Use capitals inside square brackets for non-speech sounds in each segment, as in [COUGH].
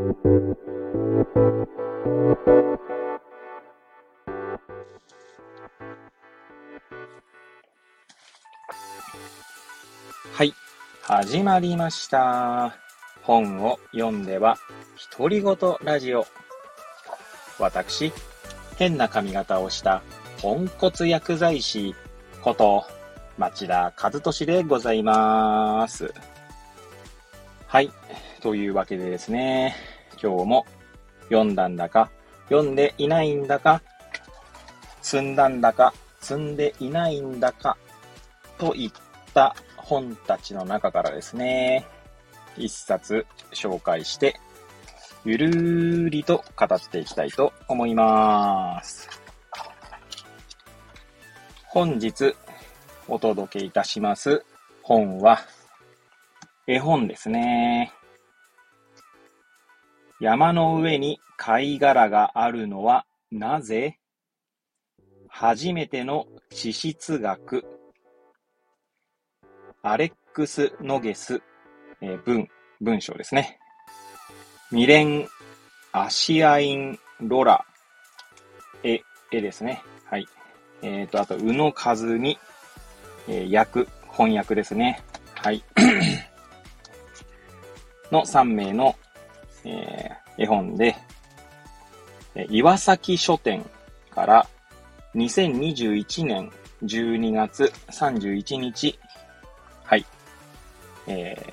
はい。始まりました。本を読んでは、独り言ラジオ。私、変な髪型をしたポンコツ薬剤師こと町田和俊でございます。はい。というわけでですね、今日も読んだんだか、読んでいないんだか、積んだんだか、積んでいないんだか、といった本たちの中からですね、一冊紹介して、ゆるーりと語っていきたいと思います。本日お届けいたします本は、絵本ですね。山の上に貝殻があるのはなぜ？初めての地質学。アレックス・ノゲス、えー、文、文章ですね。ミレン・アシアイン・ロラ、絵、絵ですね。はい。えっ、ー、と、あと、宇野和美、えー、訳、翻訳ですね。はい。[CLEARS THROAT] の3名の、えー、絵本で、岩崎書店から2021年12月31日、はい、えー、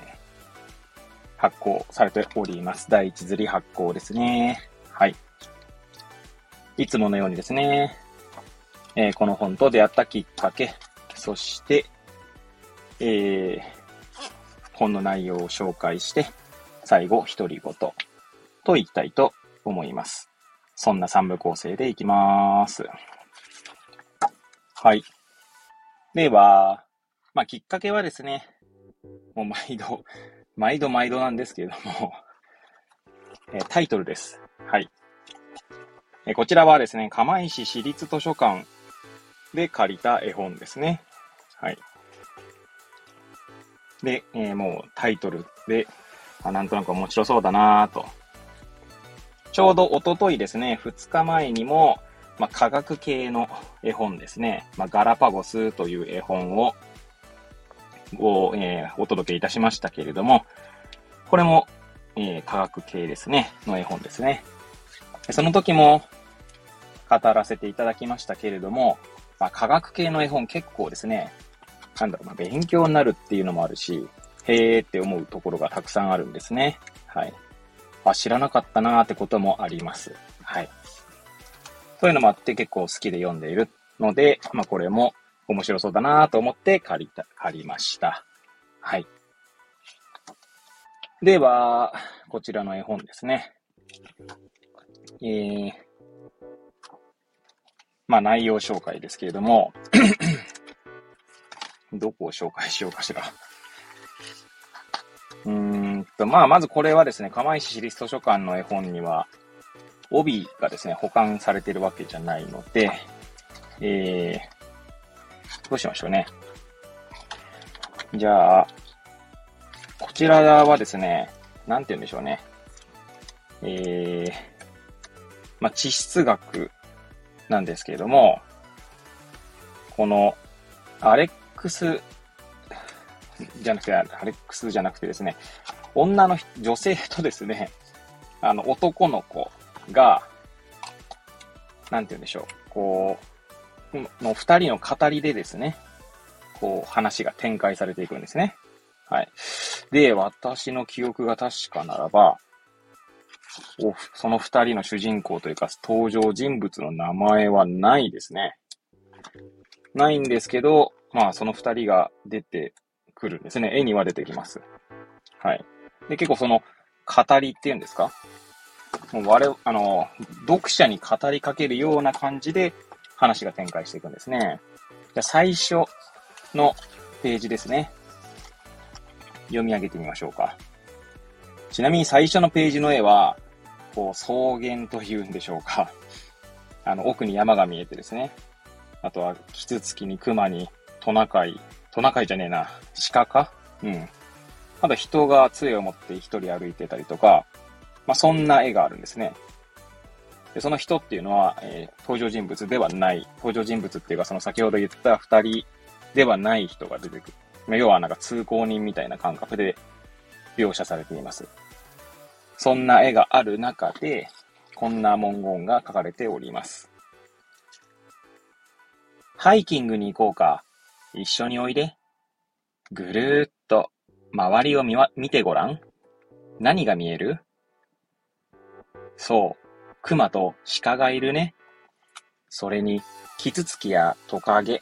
発行されております。第一釣り発行ですね。はい。いつものようにですね、えー、この本と出会ったきっかけ、そして、えー、本の内容を紹介して、最後、独り言といきたいと思います。そんな三部構成でいきます。はい。では、まあ、きっかけはですね、もう毎度、[LAUGHS] 毎度毎度なんですけれども、[LAUGHS] えタイトルです。はい。えこちらはですね、釜石市立図書館で借りた絵本ですね。はい。で、えー、もうタイトルで、あなんとなく面白そうだなと。ちょうどおとといですね、2日前にも、まあ、科学系の絵本ですね、まあ、ガラパゴスという絵本をを、えー、お届けいたしましたけれども、これも、えー、科学系ですね、の絵本ですね。その時も語らせていただきましたけれども、まあ、科学系の絵本結構ですね、なんだろう、まあ、勉強になるっていうのもあるし、へーって思うところがたくさんあるんですね。はい。あ、知らなかったなーってこともあります。はい。そういうのもあって結構好きで読んでいるので、まあ、これも面白そうだなーと思って借りた、借りました。はい。では、こちらの絵本ですね。えー、まあ内容紹介ですけれども、[COUGHS] どこを紹介しようかしら。うんと、まあまずこれはですね、釜石市立図書館の絵本には、帯がですね、保管されているわけじゃないので、えー、どうしましょうね。じゃあ、こちらはですね、なんて言うんでしょうね。えー、まあ、地質学なんですけれども、この、アレックス、じゃなくて、アレックスじゃなくてですね、女の女性とですね、あの、男の子が、なんて言うんでしょう、こう、の二人の語りでですね、こう話が展開されていくんですね。はい。で、私の記憶が確かならば、その二人の主人公というか登場人物の名前はないですね。ないんですけど、まあその二人が出てくるんですね。絵には出てきます。はい。で、結構その語りっていうんですか？もう我、あの、読者に語りかけるような感じで話が展開していくんですね。じゃ最初のページですね。読み上げてみましょうか。ちなみに最初のページの絵は、こう、草原というんでしょうか。あの、奥に山が見えてですね。あとは、キツツキに熊にトナカイ、トナカイじゃねえな、鹿か？うん。あと人が杖を持って一人歩いてたりとか、まあ、そんな絵があるんですね。で、その人っていうのは、えー、登場人物ではない、登場人物っていうか、その先ほど言った二人ではない人が出てくる。要はなんか通行人みたいな感覚で描写されています。そんな絵がある中で、こんな文言が書かれております。ハイキングに行こうか。一緒においで。ぐるーっと周りを見わ見てごらん。何が見える？そう、熊と鹿がいるね。それに、キツツキやトカゲ、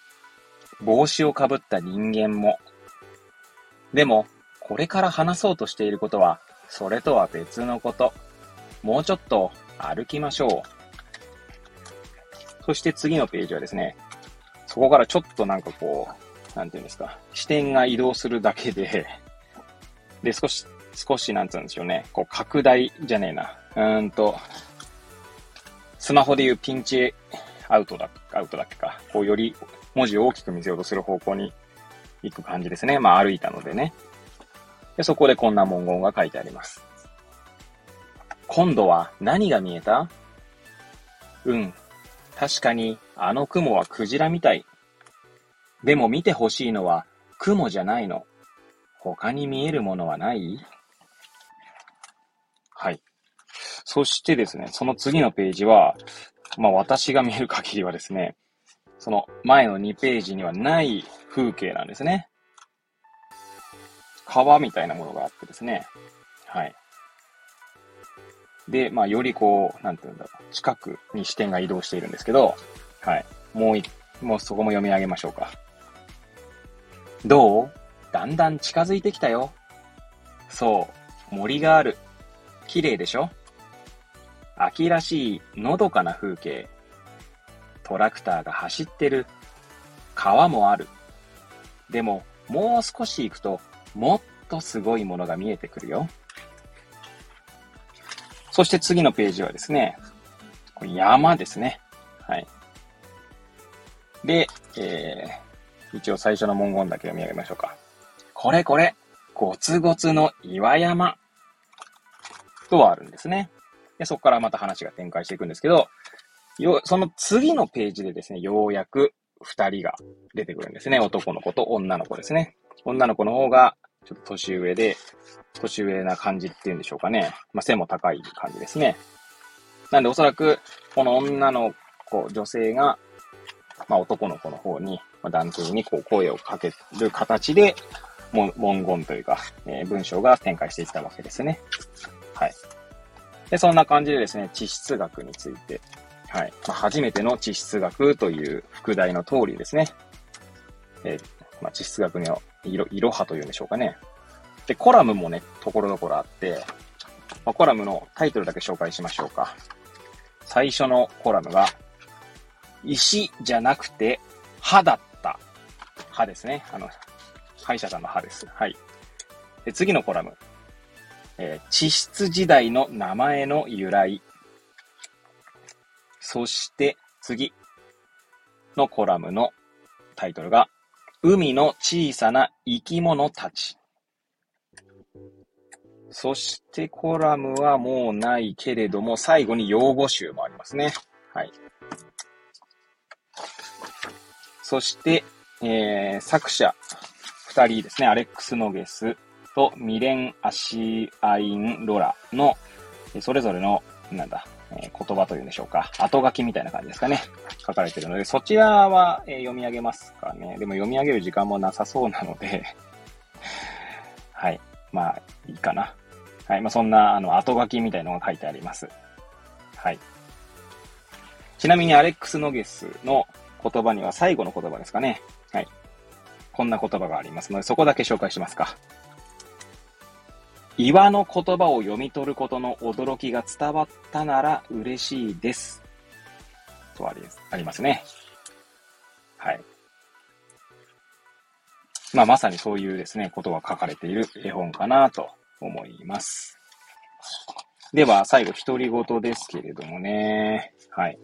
帽子をかぶった人間も。でも、これから話そうとしていることは、それとは別のこと。もうちょっと歩きましょう。そして次のページはですね、そこからちょっとなんかこう、なんていうんですか、視点が移動するだけでで、少し、少しなんつうんでしょうね、こう拡大じゃねえな。うーんと、スマホでいうピンチアウトだ、アウトだっけか。こうより文字を大きく見せようとする方向に行く感じですね。まあ歩いたのでね。で、そこでこんな文言が書いてあります。今度は何が見えた？うん。確かにあの雲はクジラみたい。でも見てほしいのは雲じゃないの。他に見えるものはない？はい。そしてですね、その次のページは、まあ私が見える限りはですね、その前の2ページにはない風景なんですね。川みたいなものがあってですね。はい。で、まあ、よりこう、なんていうんだろう、近くに視点が移動しているんですけど、はい。もうい、もうそこも読み上げましょうか。どう？だんだん近づいてきたよ。そう、森がある。綺麗でしょ？秋らしいのどかな風景。トラクターが走ってる。川もある。でも、もう少し行くと、もっとすごいものが見えてくるよ。そして次のページはですね、山ですね。はい。で、えー、一応最初の文言だけ読み上げましょうか。これこれ、ゴツゴツの岩山。とはあるんですね。で、そこからまた話が展開していくんですけど、よ、その次のページでですね、ようやく二人が出てくるんですね。男の子と女の子ですね。女の子の方がちょっと年上で、年上な感じっていうんでしょうかね。まあ、背も高い感じですね。なんでおそらく、この女の子、女性が、まあ、男の子の方に、まあ、男性にこう声をかける形で、文言というか、えー、文章が展開していったわけですね。はい。で、そんな感じでですね、地質学について、はい。まあ、初めての地質学という副題の通りですね。えー、まあ、地質学のいろ、いろはというんでしょうかね。で、コラムもね、ところどころあって、まあ、コラムのタイトルだけ紹介しましょうか。最初のコラムが、石じゃなくて歯だった。歯ですね。あの、歯医者さんの歯です。はい。で次のコラム。えー、地質時代の名前の由来。そして次のコラムのタイトルが、海の小さな生き物たち。そしてコラムはもうないけれども、最後に用語集もありますね。はい。そして、えー、作者二人ですね、アレックス・ノゲスとミレン・アシアイン・ロラの、それぞれの、なんだ、えー、言葉というんでしょうか。後書きみたいな感じですかね。書かれてるので、そちらは、えー、読み上げますかね。でも読み上げる時間もなさそうなので [LAUGHS] はい。まあ、いいかな。はい。まあ、そんな、あの、後書きみたいのが書いてあります。はい。ちなみに、アレックス・ノゲスの言葉には最後の言葉ですかね。はい。こんな言葉がありますので、そこだけ紹介しますか。岩の言葉を読み取ることの驚きが伝わったなら嬉しいです。とありありますね。はい。まあ、まさにそういうですね、ことが書かれている絵本かなと思います。では、最後、独り言ですけれどもね。はい。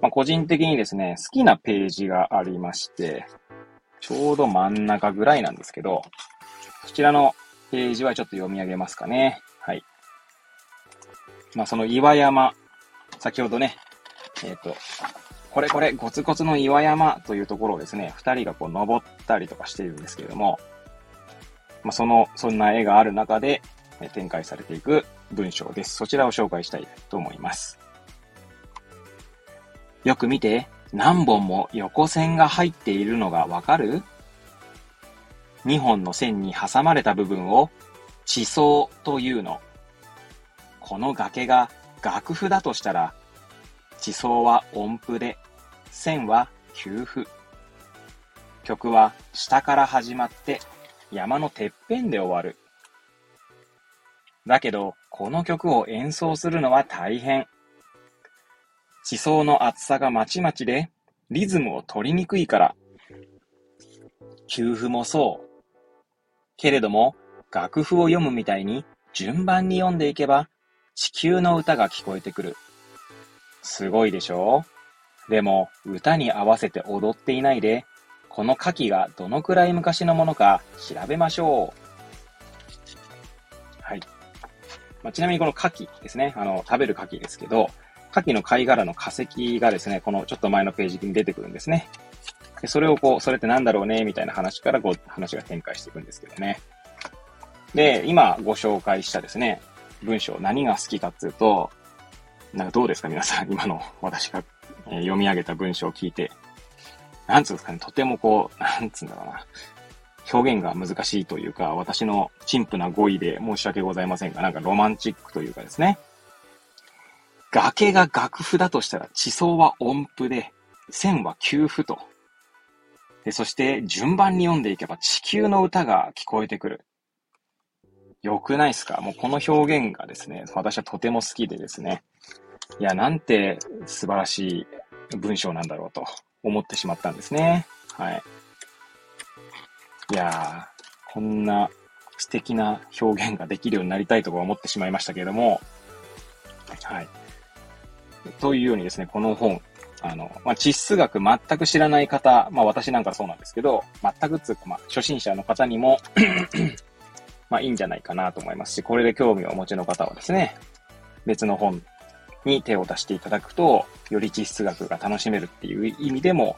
まあ、個人的にですね、好きなページがありまして、ちょうど真ん中ぐらいなんですけど、こちらのページはちょっと読み上げますかね。はい。まあ、その岩山、先ほどね、えっ、ー、と、これこれ、ゴツゴツの岩山というところをですね、二人がこう登ったりとかしているんですけれども、まあ、その、そんな絵がある中で展開されていく文章です。そちらを紹介したいと思います。よく見て、何本も横線が入っているのがわかる ?2 本の線に挟まれた部分を地層というの。この崖が楽譜だとしたら、地層は音符で、線は休符。曲は下から始まって山のてっぺんで終わる。だけど、この曲を演奏するのは大変。地層の厚さがまちまちで、リズムを取りにくいから。給付もそう。けれども、楽譜を読むみたいに順番に読んでいけば、地球の歌が聞こえてくる。すごいでしょ？うでも、歌に合わせて踊っていないで、この牡蠣がどのくらい昔のものか調べましょう。はい。まあ、ちなみにこの牡蠣ですね。あの、食べる牡蠣ですけど、牡蠣の貝殻の化石がですね、このちょっと前のページに出てくるんですね。でそれをこう、それってなんだろうね、みたいな話からこう、話が展開していくんですけどね。で、今ご紹介したですね、文章何が好きかっていうと、なんかどうですか皆さん、今の私が、え、読み上げた文章を聞いて。なんつうんですかね、とてもこう、なんつうんだろうな。表現が難しいというか、私の陳腐な語彙で申し訳ございませんが、なんかロマンチックというかですね。崖が楽譜だとしたら地層は音符で、線は休符と。で、そして順番に読んでいけば地球の歌が聞こえてくる。よくないですか？もうこの表現がですね、私はとても好きでですね。いや、なんて素晴らしい文章なんだろうと思ってしまったんですね。はい。いやー、こんな素敵な表現ができるようになりたいとか思ってしまいましたけれども、はい。というようにですね、この本、あの、まあ、地質学全く知らない方、まあ私なんかそうなんですけど、全くつうか、まあ初心者の方にも [CLEARS THROAT] まあいいんじゃないかなと思いますし、これで興味をお持ちの方はですね、別の本に手を出していただくと、より地質学が楽しめるっていう意味でも、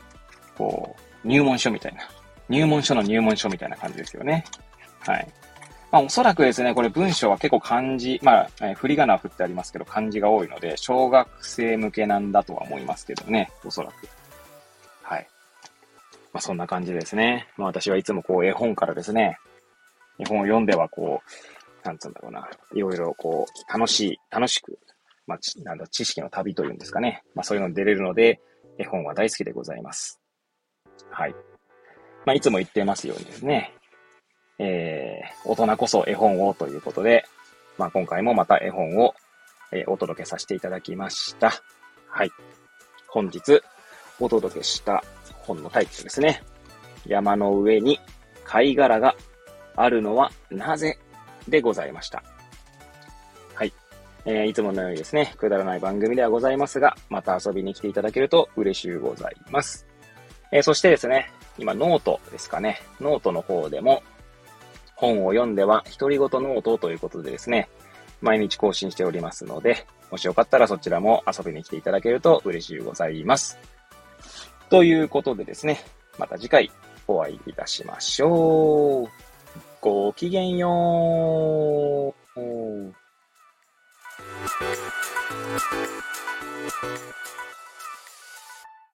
こう、入門書みたいな、入門書の入門書みたいな感じですよね。はい。まあおそらくですね、これ文章は結構漢字、まあ、えー、振り仮名振ってありますけど漢字が多いので、小学生向けなんだとは思いますけどね、おそらく。はい。まあそんな感じですね。まあ私はいつもこう絵本からですね、絵本を読んではこう、なんつうんだろうな、いろいろこう、楽しい、楽しく、まあ、なんだ、知識の旅というんですかね。まあそういうのに出れるので、絵本は大好きでございます。はい。まあいつも言ってますようにですね、えー、大人こそ絵本をということで、まあ、今回もまた絵本を、えー、お届けさせていただきました。はい。本日お届けした本のタイトルですね。山の上に貝殻があるのはなぜでございました。はい。えー、いつものようにですね、くだらない番組ではございますが、また遊びに来ていただけると嬉しゅうございます。えー、そしてですね、今ノートですかね。ノートの方でも本を読んでは独り言ノートということでですね、毎日更新しておりますので、もしよかったらそちらも遊びに来ていただけると嬉しいございます。ということでですね、また次回お会いいたしましょう。ごきげんよう。